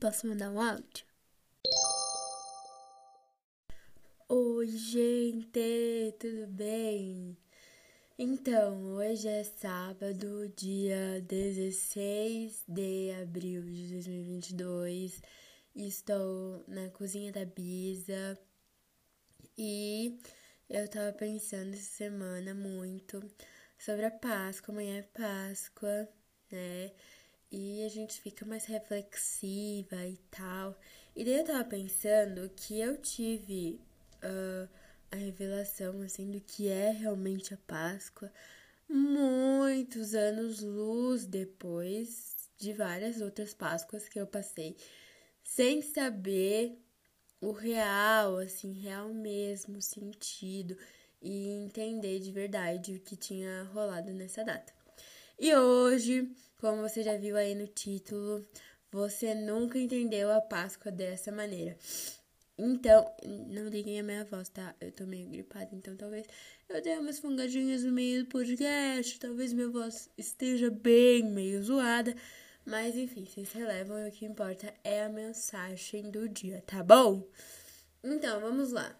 Posso mandar um áudio? Oi, gente, tudo bem? Então, hoje é sábado, dia 16 de abril de 2022. Estou na cozinha da Bisa e eu tava pensando essa semana muito sobre a Páscoa. Amanhã é Páscoa, né? E a gente fica mais reflexiva e tal. E daí eu tava pensando que eu tive uh, a revelação, assim, do que é realmente a Páscoa muitos anos luz depois de várias outras Páscoas que eu passei sem saber o real, assim, real mesmo, sentido e entender de verdade o que tinha rolado nessa data. E hoje, como você já viu aí no título, você nunca entendeu a Páscoa dessa maneira. Então, não liguem a minha voz, tá? Eu tô meio gripada, então talvez eu dê umas fungadinhas no meio do podcast, talvez minha voz esteja bem meio zoada, mas enfim, vocês relevam e o que importa é a mensagem do dia, tá bom? Então, vamos lá.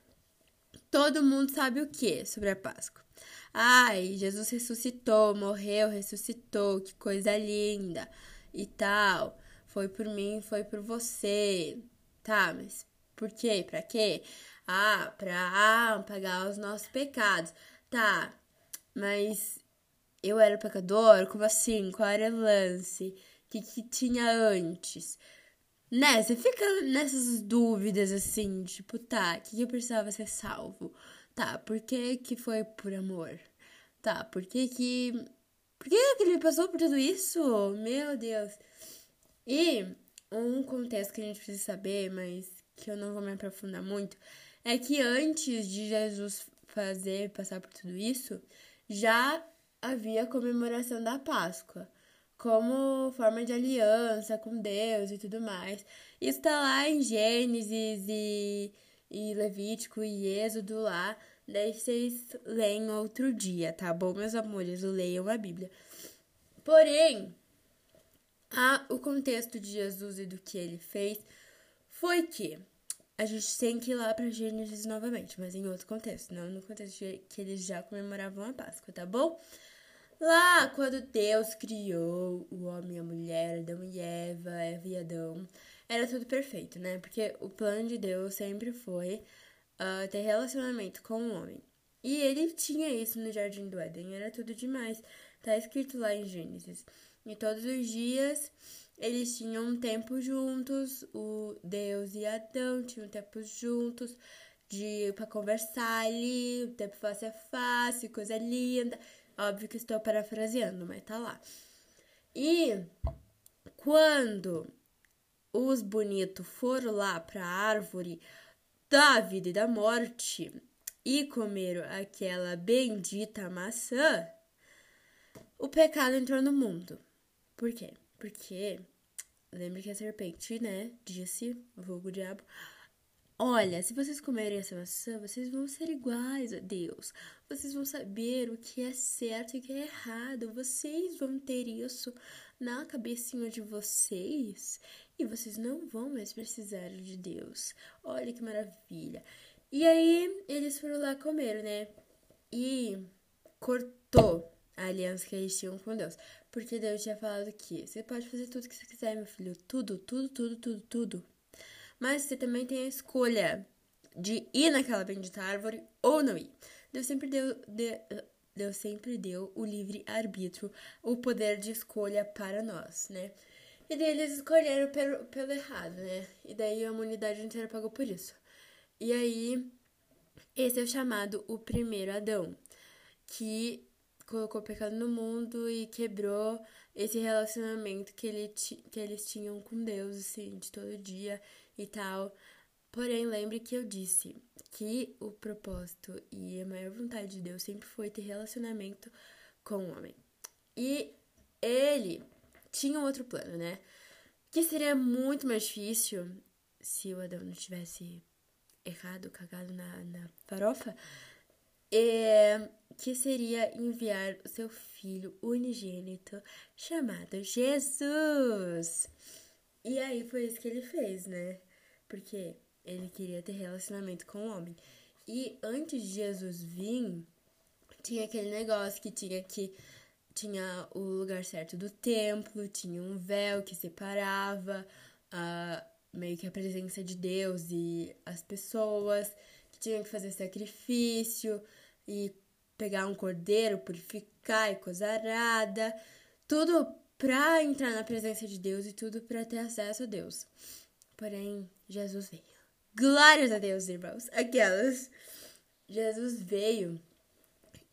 Todo mundo sabe o que sobre a Páscoa? Ai, Jesus ressuscitou, morreu, ressuscitou, que coisa linda e tal. Foi por mim, foi por você. Tá, mas por quê? Pra quê? Ah, pra ah, pagar os nossos pecados. Tá, mas eu era pecador? Como assim? Qual era o lance? O que, que tinha antes? Né? Você fica nessas dúvidas assim, tipo, tá, o que, que eu precisava ser salvo? Tá, por que que foi por amor? Tá, por que que... Por que que ele passou por tudo isso? Meu Deus. E um contexto que a gente precisa saber, mas que eu não vou me aprofundar muito, é que antes de Jesus fazer, passar por tudo isso, já havia comemoração da Páscoa, como forma de aliança com Deus e tudo mais. Isso tá lá em Gênesis e, e Levítico e Êxodo lá, Daí vocês leem outro dia, tá bom, meus amores? Leiam a Bíblia. Porém, a, o contexto de Jesus e do que ele fez foi que a gente tem que ir lá para Gênesis novamente, mas em outro contexto, não no contexto que eles já comemoravam a Páscoa, tá bom? Lá, quando Deus criou o homem e a mulher, Adão e Eva, Eva e Adão, era tudo perfeito, né? Porque o plano de Deus sempre foi uh, ter relacionamento com o homem. E ele tinha isso no Jardim do Éden, era tudo demais. Tá escrito lá em Gênesis. E todos os dias eles tinham um tempo juntos, o Deus e Adão tinham tempo juntos de para conversar ali, o tempo face a face, coisa linda. Óbvio que estou parafraseando, mas tá lá. E quando os bonitos foram lá para a árvore da vida e da morte e comeram aquela bendita maçã, o pecado entrou no mundo. Por quê? Porque lembra que a serpente, né, disse, vulgo diabo, Olha, se vocês comerem essa maçã, vocês vão ser iguais a Deus. Vocês vão saber o que é certo e o que é errado. Vocês vão ter isso na cabecinha de vocês e vocês não vão mais precisar de Deus. Olha que maravilha. E aí eles foram lá comer, né? E cortou a aliança que eles tinham com Deus. Porque Deus tinha falado que você pode fazer tudo que você quiser, meu filho. Tudo, tudo, tudo, tudo, tudo. Mas você também tem a escolha de ir naquela bendita árvore ou não ir. Deus sempre deu, de, Deus sempre deu o livre arbítrio, o poder de escolha para nós, né? E daí eles escolheram pelo, pelo errado, né? E daí a humanidade inteira pagou por isso. E aí, esse é o chamado o primeiro Adão, que colocou o pecado no mundo e quebrou esse relacionamento que, ele que eles tinham com Deus, assim, de todo dia e tal. Porém, lembre que eu disse que o propósito e a maior vontade de Deus sempre foi ter relacionamento com o homem. E ele tinha um outro plano, né? Que seria muito mais difícil se o Adão não tivesse errado, cagado na, na farofa. É, que seria enviar o seu filho unigênito chamado Jesus. E aí foi isso que ele fez, né? Porque ele queria ter relacionamento com o homem. E antes de Jesus vir, tinha aquele negócio que tinha que tinha o lugar certo do templo, tinha um véu que separava uh, meio que a presença de Deus e as pessoas, que tinham que fazer sacrifício e pegar um cordeiro, purificar e coisa arada, tudo para entrar na presença de Deus e tudo para ter acesso a Deus. Porém, Jesus veio. Glórias a Deus, irmãos. Aquelas. Jesus veio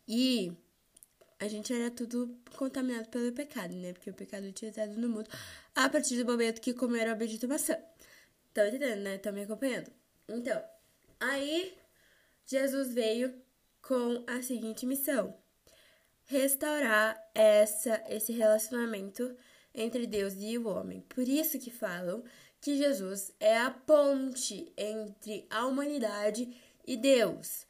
e a gente era tudo contaminado pelo pecado, né? Porque o pecado tinha entrado no mundo a partir do momento que comeram a bendita maçã. Estão entendendo, né? Estão me acompanhando? Então, aí Jesus veio com a seguinte missão: restaurar essa, esse relacionamento entre Deus e o homem. Por isso que falam que Jesus é a ponte entre a humanidade e Deus.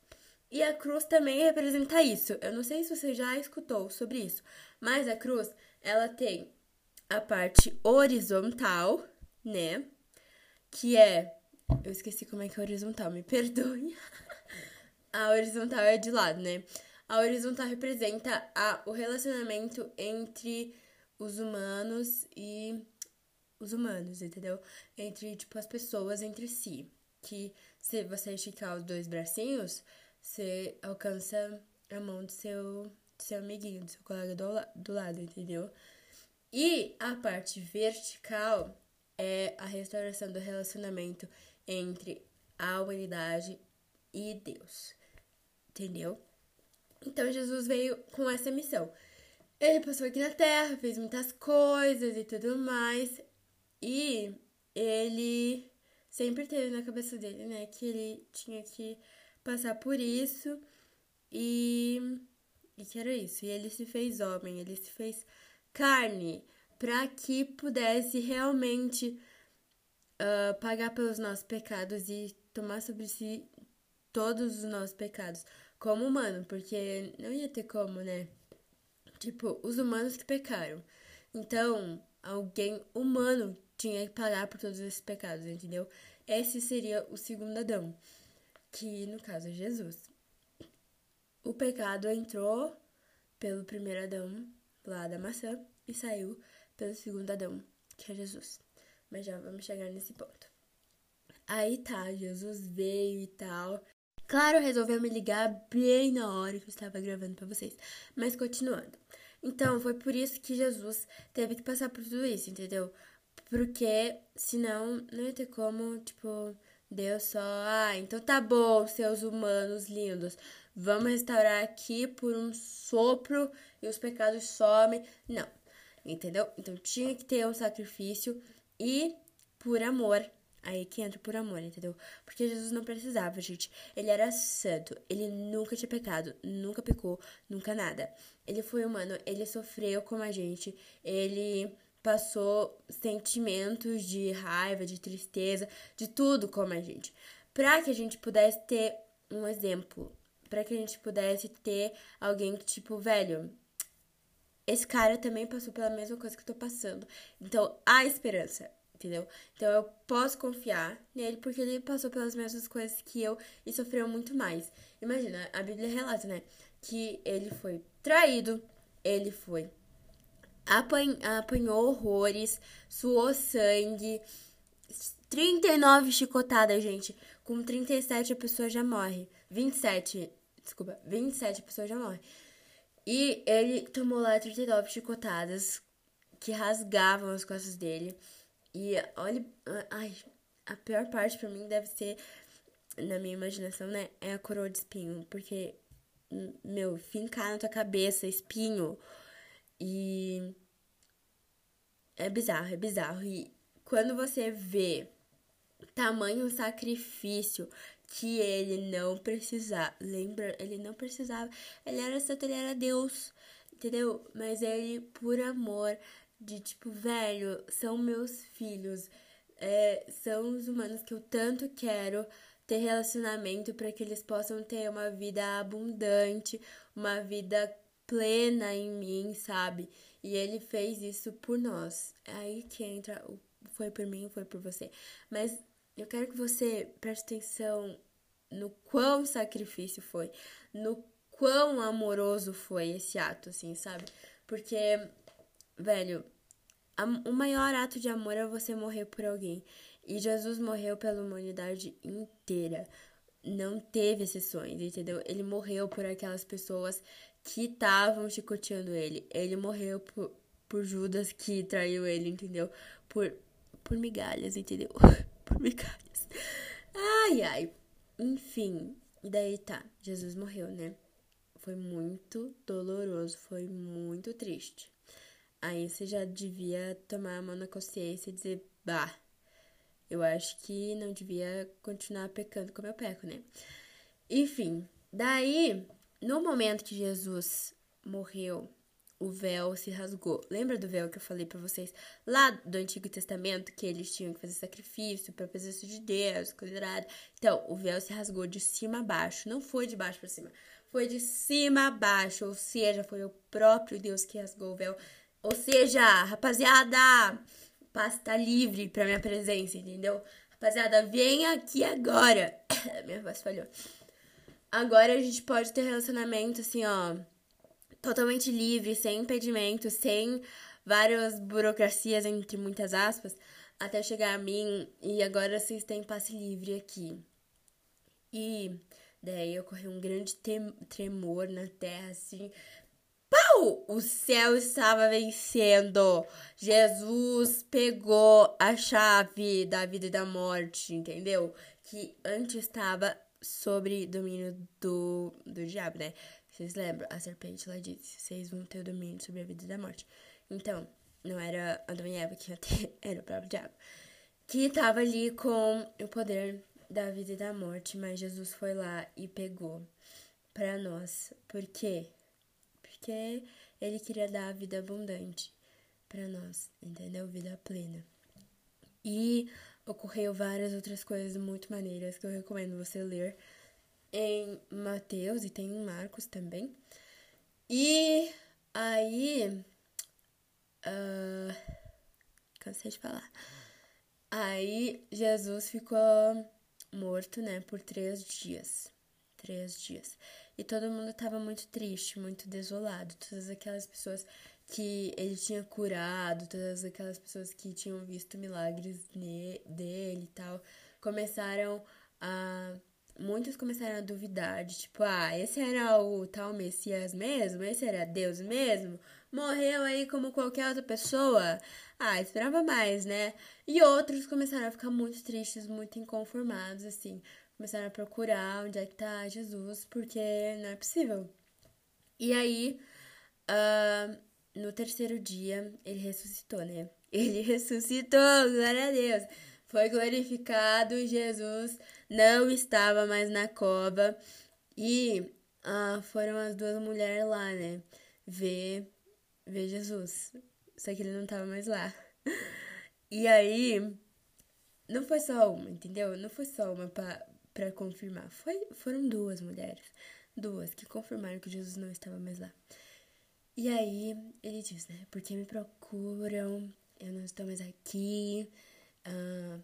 E a cruz também representa isso. Eu não sei se você já escutou sobre isso, mas a cruz, ela tem a parte horizontal, né? Que é. Eu esqueci como é que é horizontal, me perdoe. a horizontal é de lado, né? A horizontal representa a, o relacionamento entre os humanos e os humanos, entendeu? Entre, tipo, as pessoas entre si. Que se você esticar os dois bracinhos, você alcança a mão do seu, do seu amiguinho, do seu colega do, do lado, entendeu? E a parte vertical é a restauração do relacionamento entre a humanidade e Deus. Entendeu? Então Jesus veio com essa missão. Ele passou aqui na Terra, fez muitas coisas e tudo mais. E ele sempre teve na cabeça dele, né, que ele tinha que passar por isso e, e que era isso. E ele se fez homem, ele se fez carne para que pudesse realmente uh, pagar pelos nossos pecados e tomar sobre si todos os nossos pecados como humano, porque não ia ter como, né? Tipo, os humanos que pecaram. Então, alguém humano tinha que pagar por todos esses pecados, entendeu? Esse seria o segundo Adão, que no caso é Jesus. O pecado entrou pelo primeiro Adão, lá da maçã, e saiu pelo segundo Adão, que é Jesus. Mas já vamos chegar nesse ponto. Aí tá, Jesus veio e tal. Claro, resolveu me ligar bem na hora que eu estava gravando para vocês. Mas continuando. Então, foi por isso que Jesus teve que passar por tudo isso, entendeu? Porque senão não ia ter como, tipo, Deus só, ah, então tá bom, seus humanos lindos. Vamos restaurar aqui por um sopro e os pecados somem. Não, entendeu? Então tinha que ter um sacrifício e por amor Aí que entra por amor, entendeu? Porque Jesus não precisava, gente. Ele era santo. Ele nunca tinha pecado. Nunca pecou. Nunca nada. Ele foi humano. Ele sofreu como a gente. Ele passou sentimentos de raiva, de tristeza, de tudo como a gente. Pra que a gente pudesse ter um exemplo. Pra que a gente pudesse ter alguém que, tipo, velho. Esse cara também passou pela mesma coisa que eu tô passando. Então, há esperança entendeu? Então eu posso confiar nele porque ele passou pelas mesmas coisas que eu e sofreu muito mais. Imagina, a Bíblia relata, né? Que ele foi traído, ele foi. Apan apanhou horrores, suou sangue, 39 chicotadas, gente. Com 37 a pessoa já morre. 27, desculpa, 27 a pessoa já morre. E ele tomou lá 39 chicotadas que rasgavam as costas dele. E olha, ai, a pior parte para mim deve ser, na minha imaginação, né? É a coroa de espinho, porque, meu, fincar na tua cabeça espinho e. É bizarro, é bizarro. E quando você vê tamanho sacrifício que ele não precisava, lembra? Ele não precisava, ele era santo, ele era Deus, entendeu? Mas ele, por amor, de tipo, velho, são meus filhos, é, são os humanos que eu tanto quero ter relacionamento para que eles possam ter uma vida abundante, uma vida plena em mim, sabe? E ele fez isso por nós. É aí que entra o foi por mim, foi por você. Mas eu quero que você preste atenção no quão sacrifício foi, no quão amoroso foi esse ato, assim, sabe? Porque, velho, o maior ato de amor é você morrer por alguém. E Jesus morreu pela humanidade inteira. Não teve exceções, entendeu? Ele morreu por aquelas pessoas que estavam chicoteando ele. Ele morreu por, por Judas que traiu ele, entendeu? Por, por migalhas, entendeu? por migalhas. Ai, ai. Enfim, daí tá, Jesus morreu, né? Foi muito doloroso, foi muito triste. Aí você já devia tomar a mão na consciência e dizer, bah, eu acho que não devia continuar pecando como eu peco, né? Enfim, daí no momento que Jesus morreu, o véu se rasgou. Lembra do véu que eu falei para vocês lá do Antigo Testamento que eles tinham que fazer sacrifício para presença de Deus, coisa Então, o véu se rasgou de cima a baixo, não foi de baixo para cima, foi de cima a baixo, ou seja, foi o próprio Deus que rasgou o véu. Ou seja, rapaziada, pasta livre para minha presença, entendeu? Rapaziada, vem aqui agora. minha voz falhou. Agora a gente pode ter relacionamento assim, ó, totalmente livre, sem impedimentos, sem várias burocracias, entre muitas aspas, até chegar a mim e agora vocês têm passe livre aqui. E daí ocorreu um grande tremor na terra, assim. Pau! O céu estava vencendo. Jesus pegou a chave da vida e da morte, entendeu? Que antes estava sobre domínio do, do diabo, né? Vocês lembram? A serpente lá disse: vocês vão ter o domínio sobre a vida da morte. Então, não era Adão e Eva que ia ter, era o próprio diabo. Que tava ali com o poder da vida e da morte, mas Jesus foi lá e pegou para nós. Por quê? Porque ele queria dar a vida abundante para nós, entendeu? Vida plena. E ocorreu várias outras coisas muito maneiras que eu recomendo você ler em Mateus e tem em Marcos também. E aí. Uh, cansei de falar. Aí Jesus ficou morto, né, por três dias. Três dias. E todo mundo tava muito triste, muito desolado. Todas aquelas pessoas que ele tinha curado, todas aquelas pessoas que tinham visto milagres dele e tal, começaram a. Muitos começaram a duvidar de tipo, ah, esse era o tal Messias mesmo? Esse era Deus mesmo? Morreu aí como qualquer outra pessoa? Ah, esperava mais, né? E outros começaram a ficar muito tristes, muito inconformados, assim. Começaram a procurar onde é que tá Jesus, porque não é possível. E aí, uh, no terceiro dia, ele ressuscitou, né? Ele ressuscitou, glória a Deus. Foi glorificado, Jesus não estava mais na cova. E ah, foram as duas mulheres lá, né? Ver, ver Jesus. Só que ele não estava mais lá. E aí, não foi só uma, entendeu? Não foi só uma pra confirmar. Foi, foram duas mulheres. Duas que confirmaram que Jesus não estava mais lá. E aí ele diz, né? Porque me procuram, eu não estou mais aqui. Uh,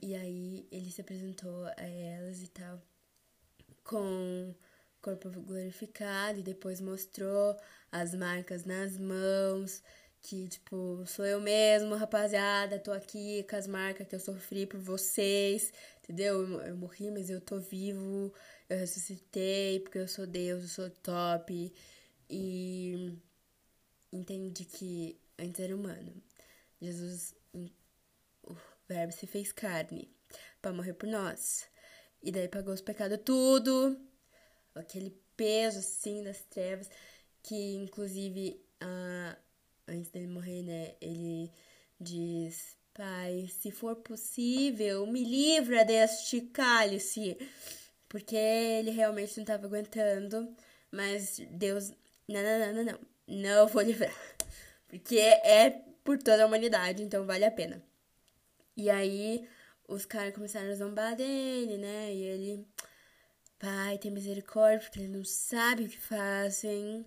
e aí ele se apresentou a elas e tal, com corpo glorificado, e depois mostrou as marcas nas mãos, que tipo, sou eu mesmo, rapaziada, tô aqui com as marcas que eu sofri por vocês, entendeu? Eu, eu morri, mas eu tô vivo, eu ressuscitei, porque eu sou Deus, eu sou top. E entende que antes era humano. Jesus, o Verbo se fez carne para morrer por nós. E daí pagou os pecados tudo, aquele peso assim das trevas, que inclusive antes dele morrer, né, ele diz: Pai, se for possível, me livra deste cálice. Porque ele realmente não estava aguentando, mas Deus, não, não, não, não, não não vou livrar. Porque é por toda a humanidade, então vale a pena. E aí os caras começaram a zombar dele, né? E ele, pai, tem misericórdia, porque ele não sabe o que fazem.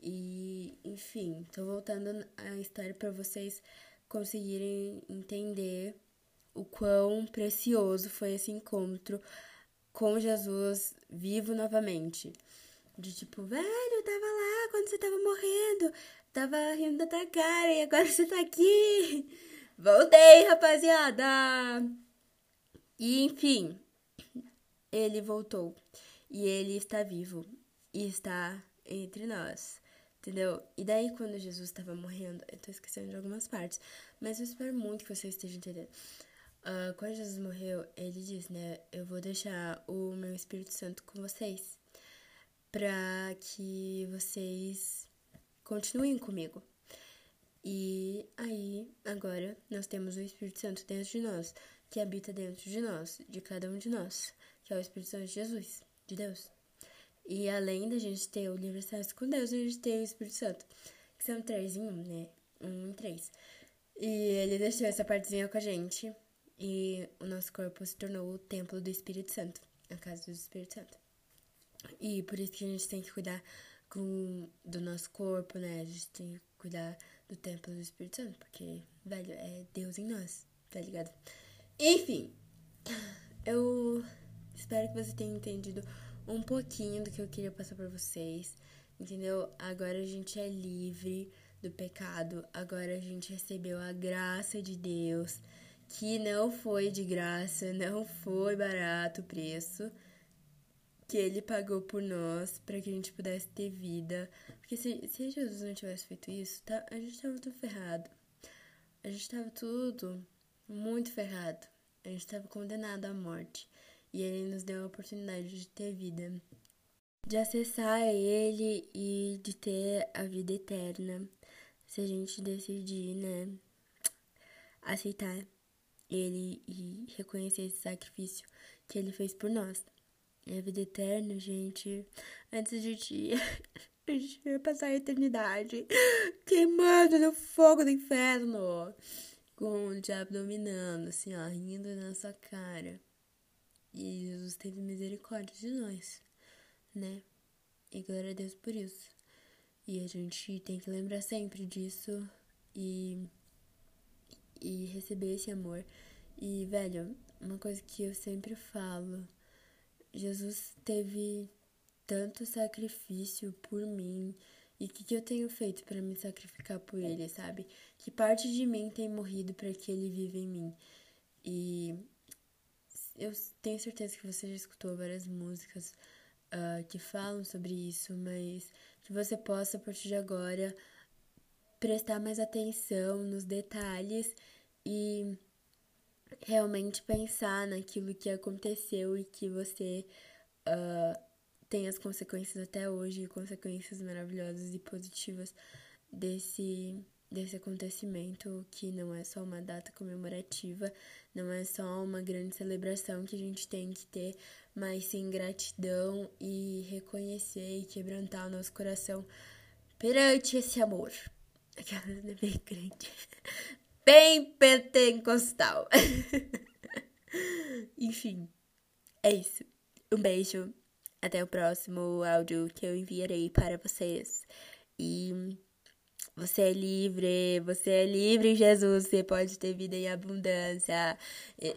E, enfim, tô voltando a história para vocês conseguirem entender o quão precioso foi esse encontro com Jesus vivo novamente. De tipo, velho, tava lá quando você tava morrendo, tava rindo da tua cara e agora você tá aqui. Voltei, rapaziada! E enfim, ele voltou. E ele está vivo. E está entre nós. Entendeu? E daí, quando Jesus estava morrendo, eu tô esquecendo de algumas partes, mas eu espero muito que você esteja entendendo. Uh, quando Jesus morreu, ele disse, né? Eu vou deixar o meu Espírito Santo com vocês, para que vocês continuem comigo. E aí, agora, nós temos o Espírito Santo dentro de nós, que habita dentro de nós, de cada um de nós, que é o Espírito Santo de Jesus, de Deus. E além da gente ter o livre acesso com Deus, a gente tem o Espírito Santo, que são três em um, né? Um em três. E ele deixou essa partezinha com a gente e o nosso corpo se tornou o templo do Espírito Santo, a casa do Espírito Santo. E por isso que a gente tem que cuidar com, do nosso corpo, né? A gente tem que cuidar do templo do Espírito Santo, porque, velho, é Deus em nós, tá ligado? Enfim, eu espero que você tenha entendido um pouquinho do que eu queria passar para vocês, entendeu? Agora a gente é livre do pecado, agora a gente recebeu a graça de Deus que não foi de graça, não foi barato o preço que ele pagou por nós para que a gente pudesse ter vida. Porque se, se Jesus não tivesse feito isso, tá, a gente tava tudo ferrado. A gente tava tudo muito ferrado. A gente tava condenado à morte. E ele nos deu a oportunidade de ter vida. De acessar ele e de ter a vida eterna. Se a gente decidir, né? Aceitar ele e reconhecer esse sacrifício que ele fez por nós. A vida eterna, gente, antes de ti, a gente vai passar a eternidade queimando no fogo do inferno, com o diabo dominando, assim, ó, rindo na sua cara. E Jesus teve misericórdia de nós, né? E glória a Deus por isso. E a gente tem que lembrar sempre disso e e receber esse amor. E, velho, uma coisa que eu sempre falo: Jesus teve tanto sacrifício por mim. E o que, que eu tenho feito para me sacrificar por ele, sabe? Que parte de mim tem morrido para que ele viva em mim. E eu tenho certeza que você já escutou várias músicas uh, que falam sobre isso, mas que você possa, a partir de agora, prestar mais atenção nos detalhes e realmente pensar naquilo que aconteceu e que você uh, tem as consequências até hoje, consequências maravilhosas e positivas desse, desse acontecimento que não é só uma data comemorativa, não é só uma grande celebração que a gente tem que ter, mas sim gratidão e reconhecer e quebrantar o nosso coração perante esse amor. Aquela é bem grande bem pentecostal. Enfim, é isso. Um beijo. Até o próximo áudio que eu enviarei para vocês. E você é livre, você é livre, Jesus. Você pode ter vida em abundância.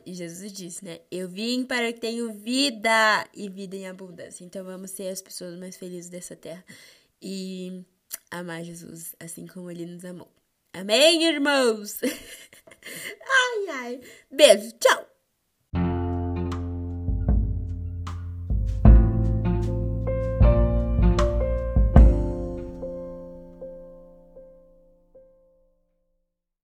E Jesus disse, né? Eu vim para que tenham vida e vida em abundância. Então vamos ser as pessoas mais felizes dessa terra e amar Jesus assim como ele nos amou. Amém, irmãos? ai, ai. Beijo, tchau.